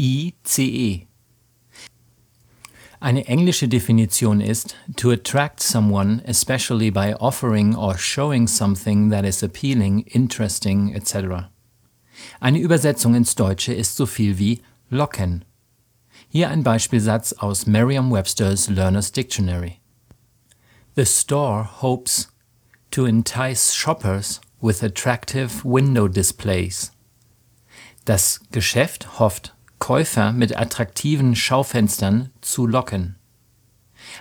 E-N-T-I-C-E. Eine englische Definition ist to attract someone, especially by offering or showing something that is appealing, interesting, etc. Eine Übersetzung ins Deutsche ist so viel wie locken. Hier ein Beispielsatz aus Merriam-Webster's Learner's Dictionary. The store hopes to entice shoppers with attractive window displays. Das Geschäft hofft, Käufer mit attraktiven Schaufenstern zu locken.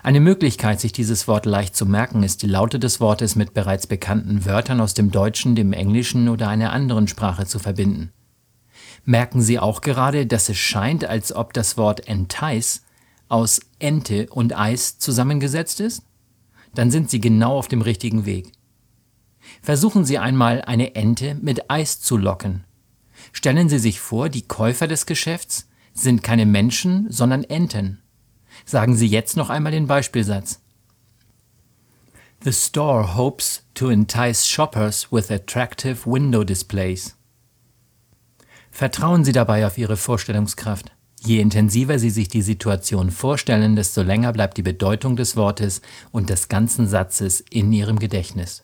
Eine Möglichkeit, sich dieses Wort leicht zu merken, ist die Laute des Wortes mit bereits bekannten Wörtern aus dem Deutschen, dem Englischen oder einer anderen Sprache zu verbinden. Merken Sie auch gerade, dass es scheint, als ob das Wort entice aus Ente und Eis zusammengesetzt ist? Dann sind Sie genau auf dem richtigen Weg. Versuchen Sie einmal eine Ente mit Eis zu locken. Stellen Sie sich vor, die Käufer des Geschäfts sind keine Menschen, sondern Enten. Sagen Sie jetzt noch einmal den Beispielsatz. The store hopes to entice shoppers with attractive window displays. Vertrauen Sie dabei auf Ihre Vorstellungskraft. Je intensiver Sie sich die Situation vorstellen, desto länger bleibt die Bedeutung des Wortes und des ganzen Satzes in Ihrem Gedächtnis.